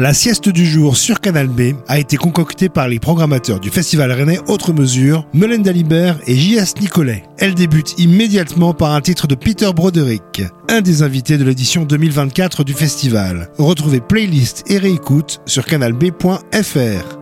La sieste du jour sur Canal B a été concoctée par les programmateurs du Festival Rennais Autre Mesure, Melaine Dalibert et J.S. Nicolet. Elle débute immédiatement par un titre de Peter Broderick, un des invités de l'édition 2024 du festival. Retrouvez playlist et réécoute sur canalb.fr.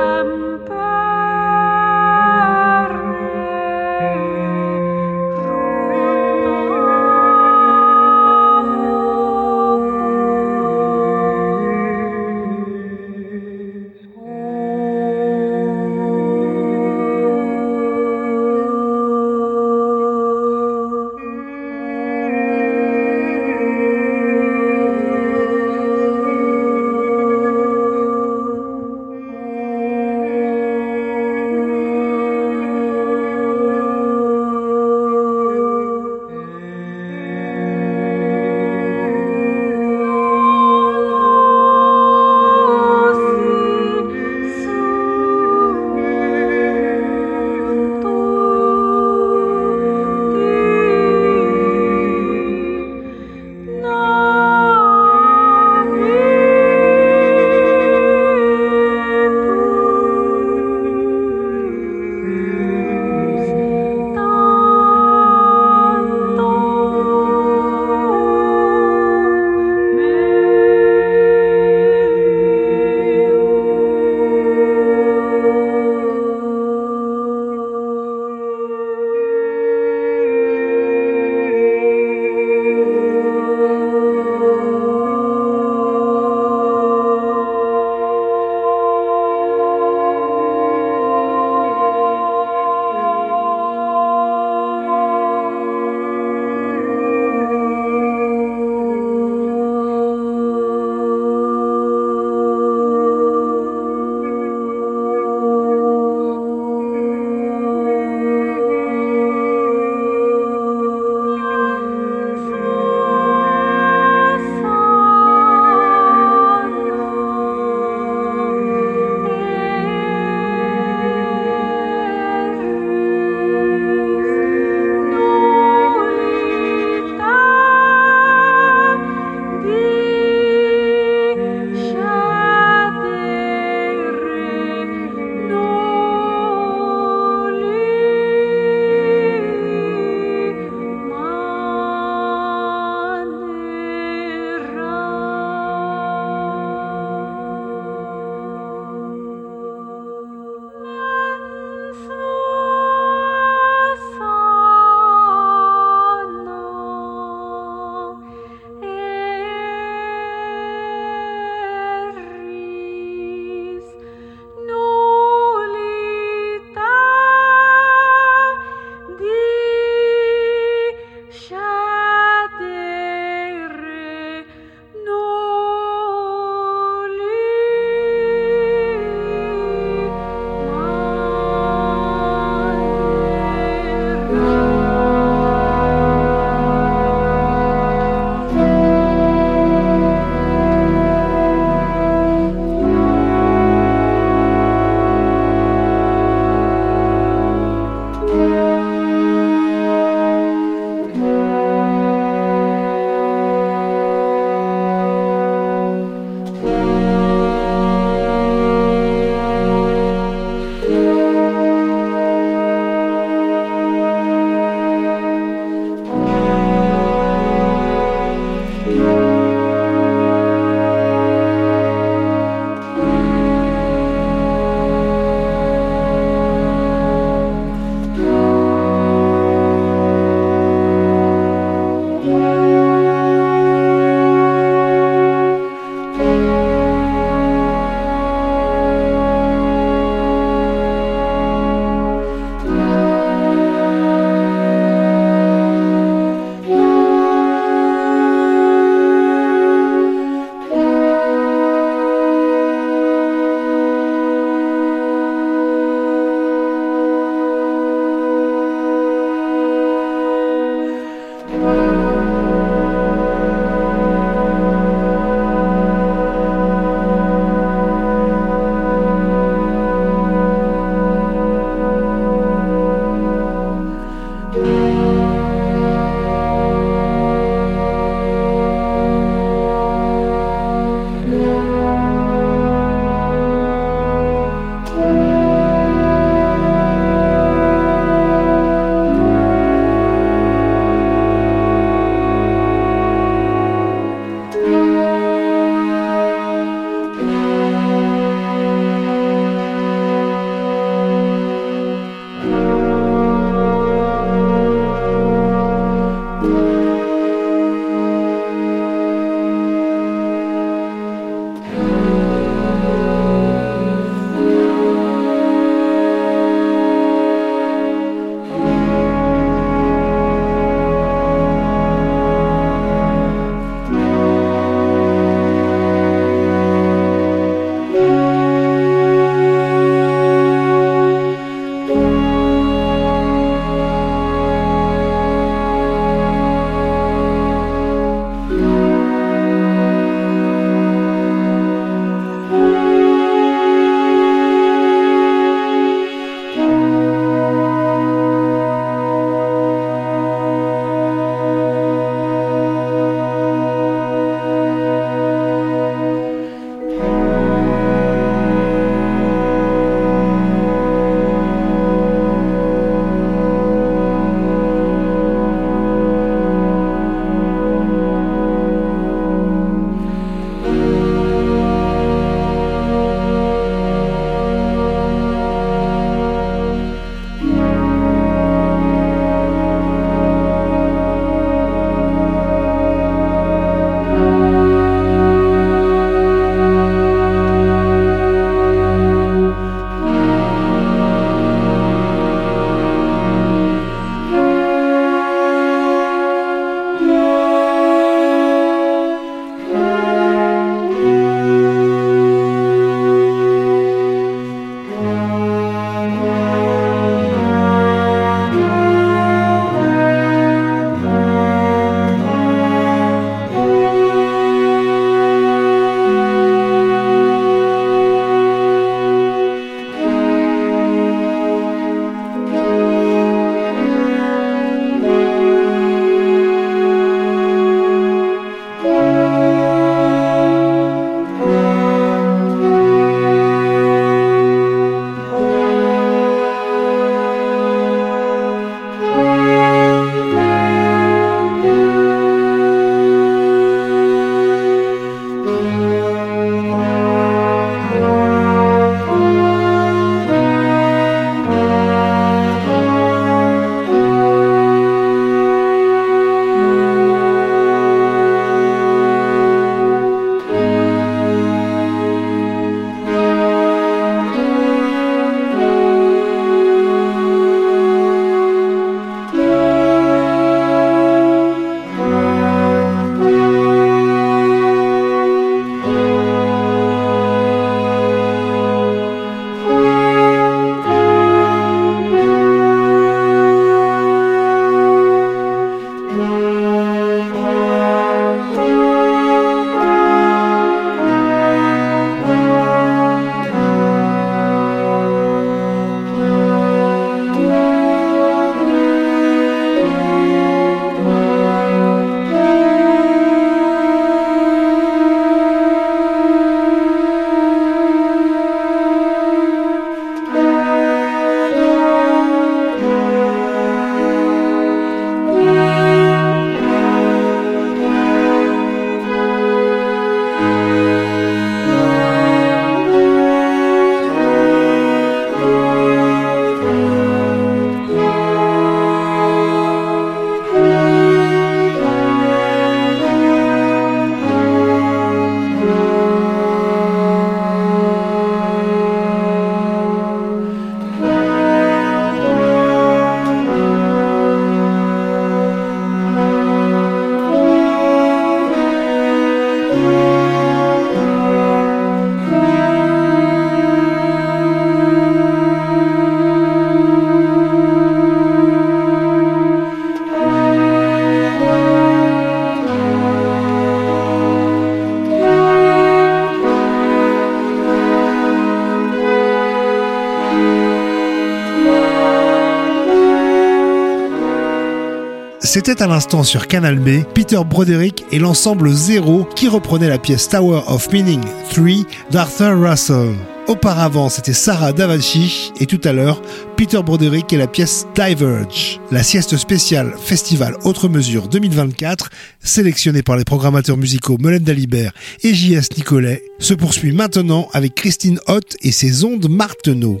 C'était à l'instant sur Canal B, Peter Broderick et l'ensemble Zero qui reprenait la pièce Tower of Meaning 3 d'Arthur Russell. Auparavant, c'était Sarah Davachi et tout à l'heure, Peter Broderick et la pièce Diverge. La sieste spéciale Festival Autre Mesure 2024, sélectionnée par les programmateurs musicaux Melaine Dalibert et J.S. Nicolet, se poursuit maintenant avec Christine Hott et ses ondes Marteneau.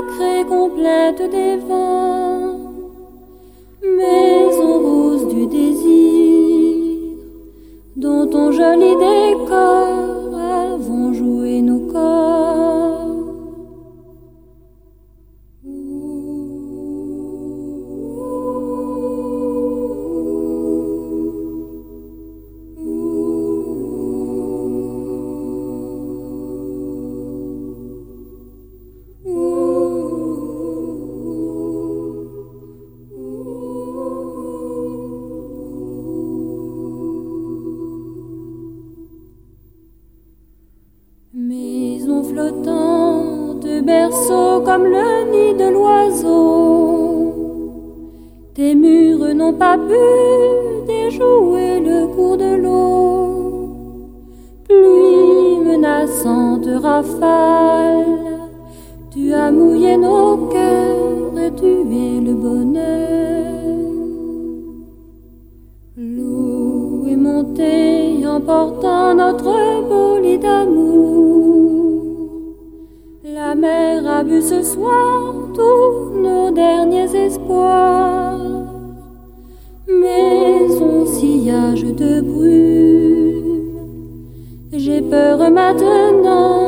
sacrée complète des vins, maison rose du désir, dont ton joli décor. tous nos derniers espoirs. Maison sillage de brume, j'ai peur maintenant.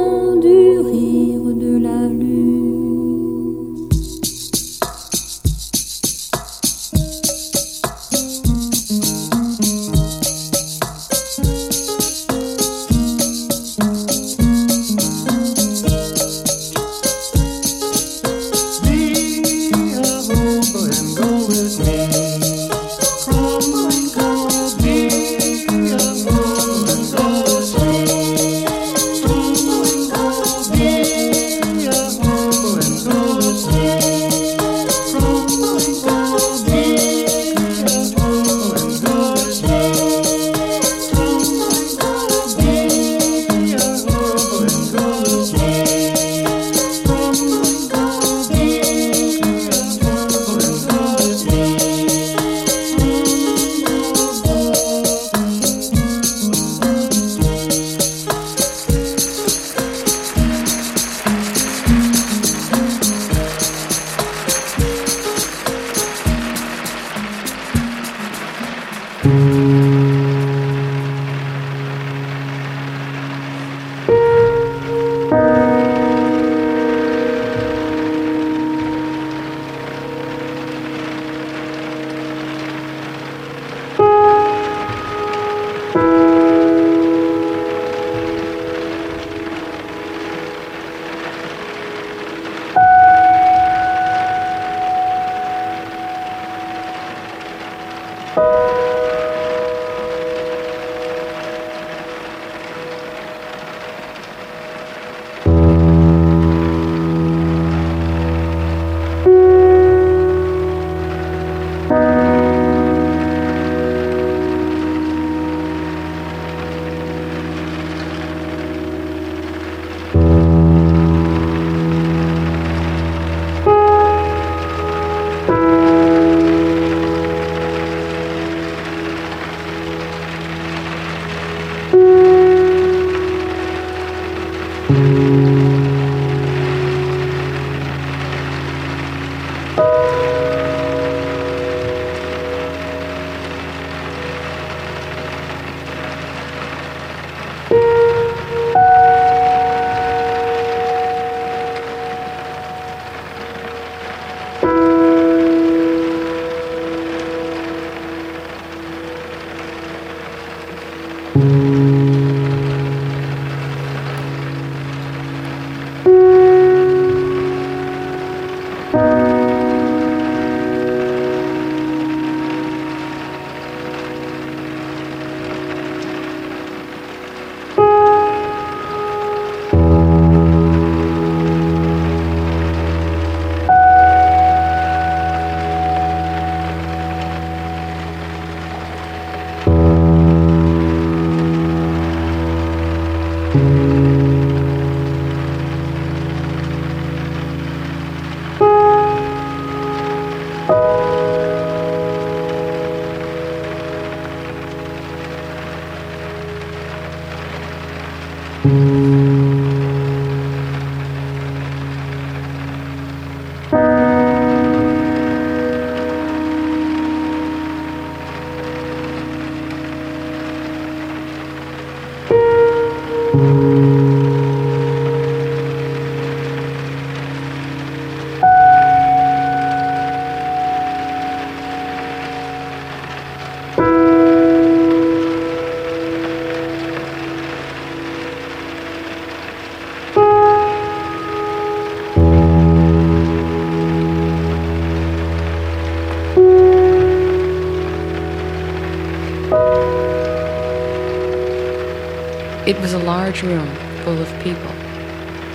Large room full of people,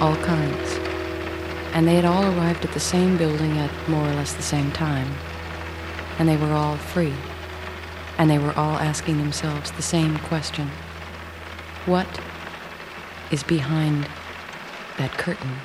all kinds, and they had all arrived at the same building at more or less the same time, and they were all free, and they were all asking themselves the same question. What is behind that curtain?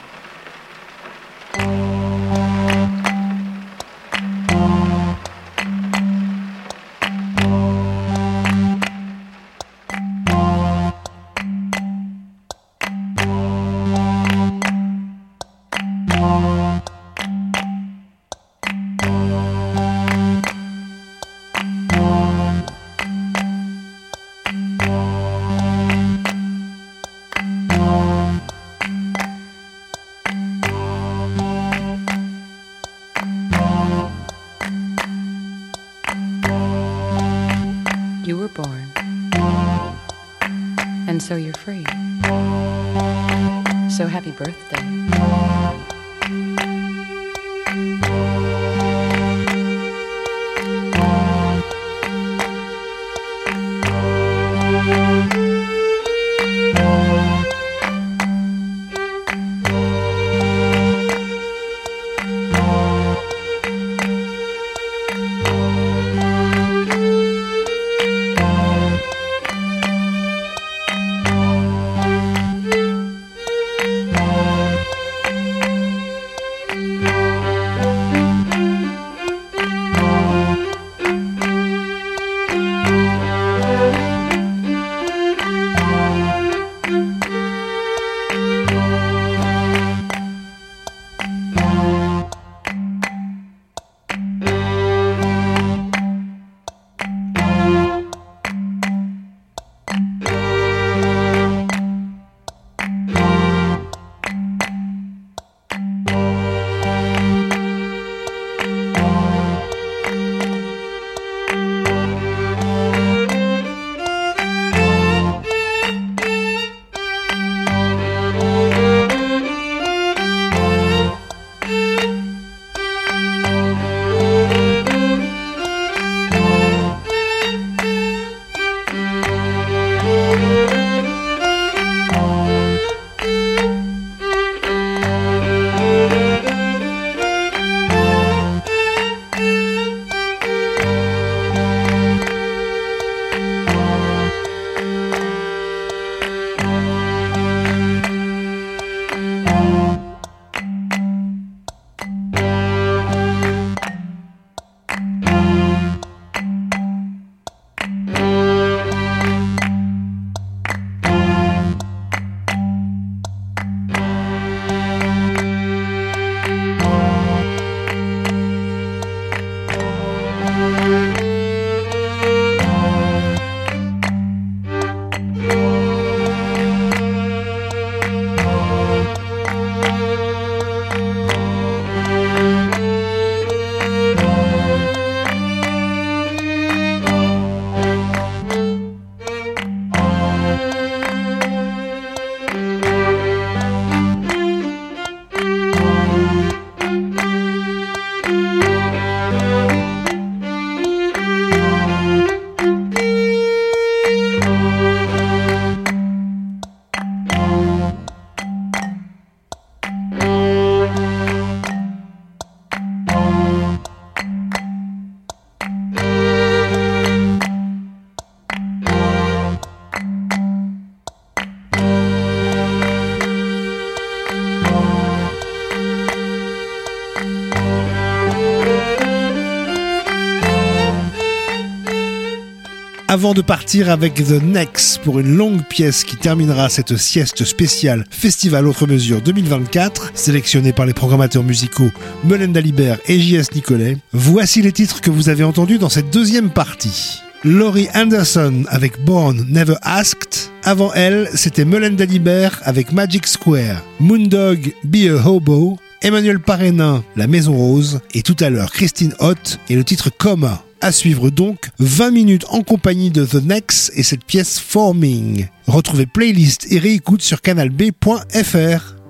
De partir avec The Next pour une longue pièce qui terminera cette sieste spéciale Festival Autre Mesure 2024, sélectionnée par les programmateurs musicaux Melinda Libert et J.S. Nicolet, voici les titres que vous avez entendus dans cette deuxième partie. Laurie Anderson avec Born Never Asked. Avant elle, c'était Melinda Libert avec Magic Square. Moondog Be a Hobo. Emmanuel Parénin, La Maison Rose. Et tout à l'heure, Christine Hott et le titre Coma. À suivre donc 20 minutes en compagnie de The Next et cette pièce Forming. Retrouvez playlist et réécoute sur canalb.fr.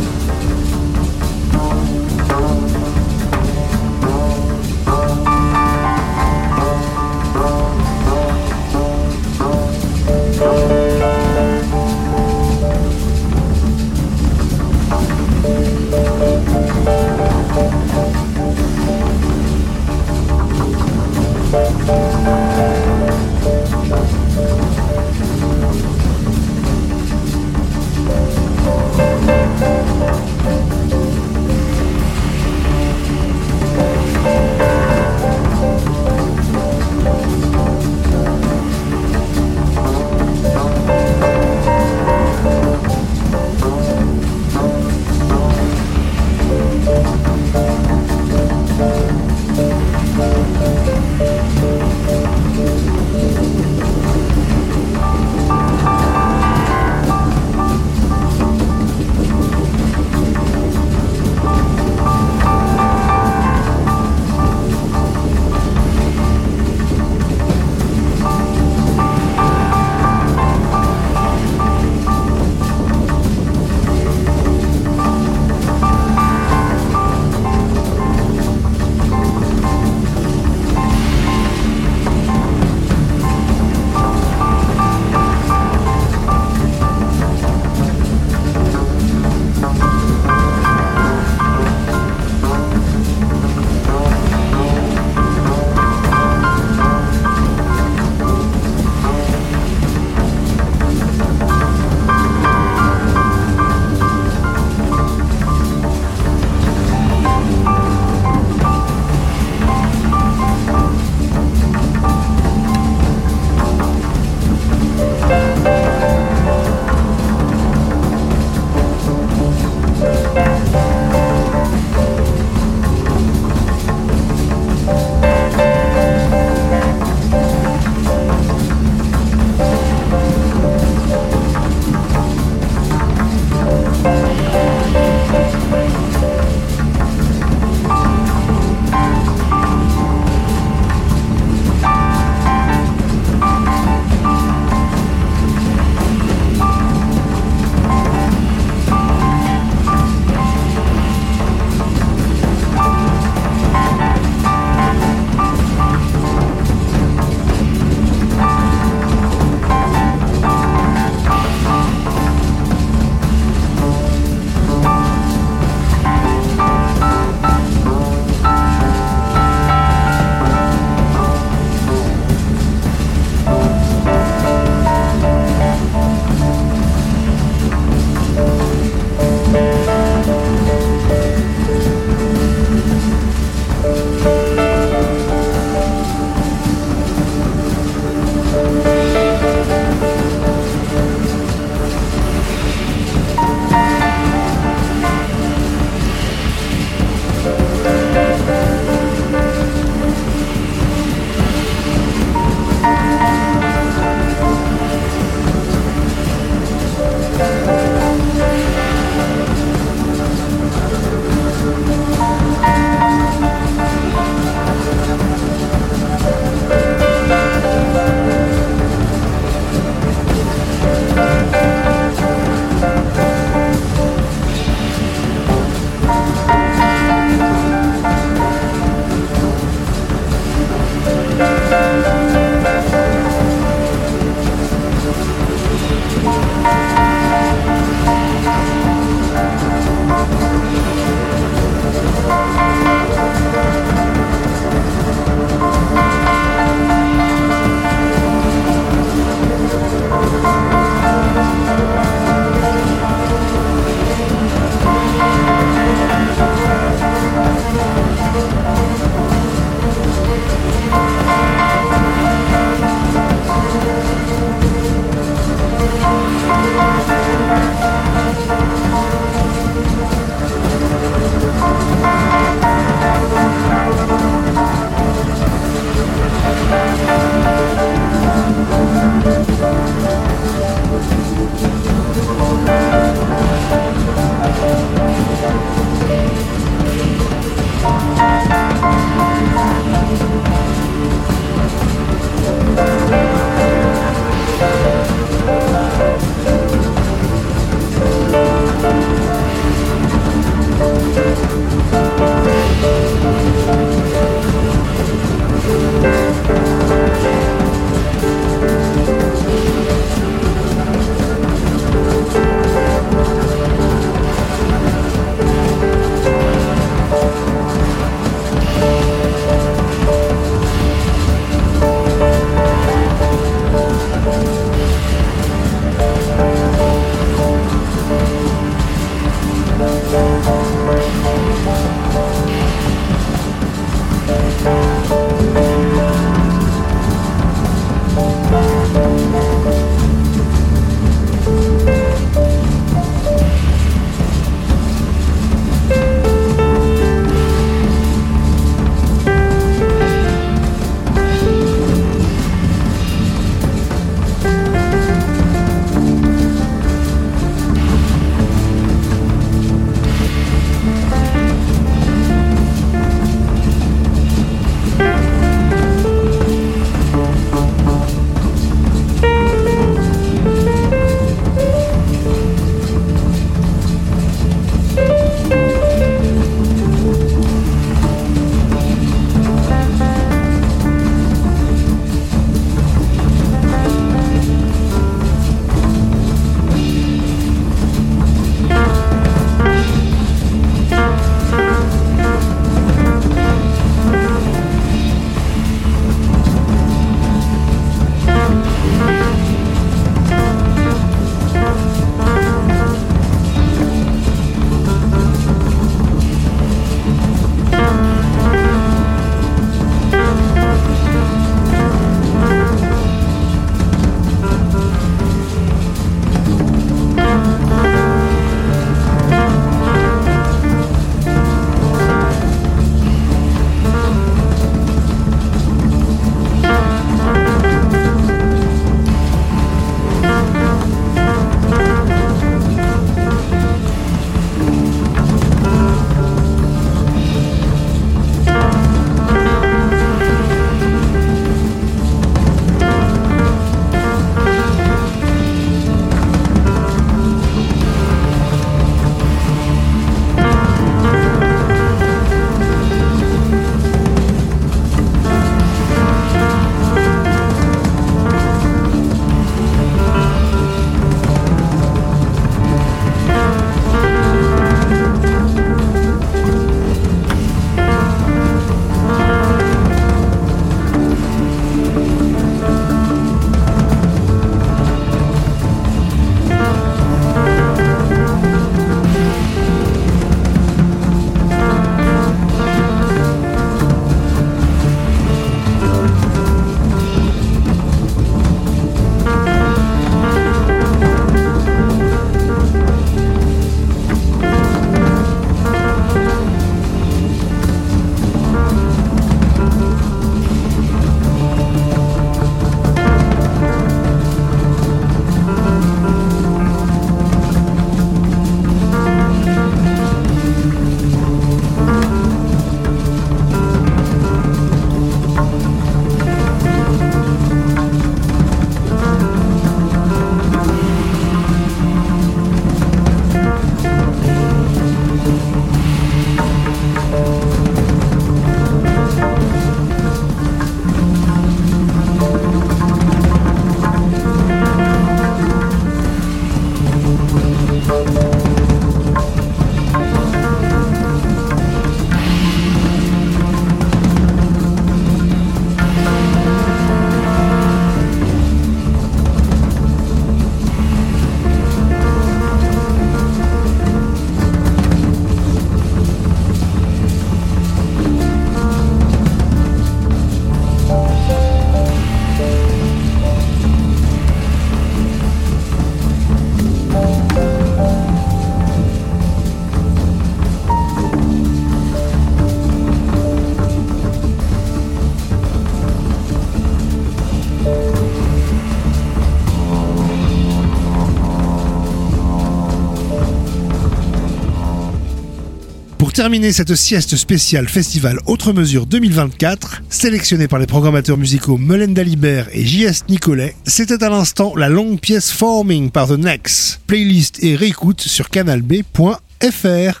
terminer cette sieste spéciale Festival Autre Mesure 2024, sélectionnée par les programmateurs musicaux Melenda Libert et J.S. Nicolet, c'était à l'instant la longue pièce Forming par The Next. Playlist et réécoute sur canalb.fr.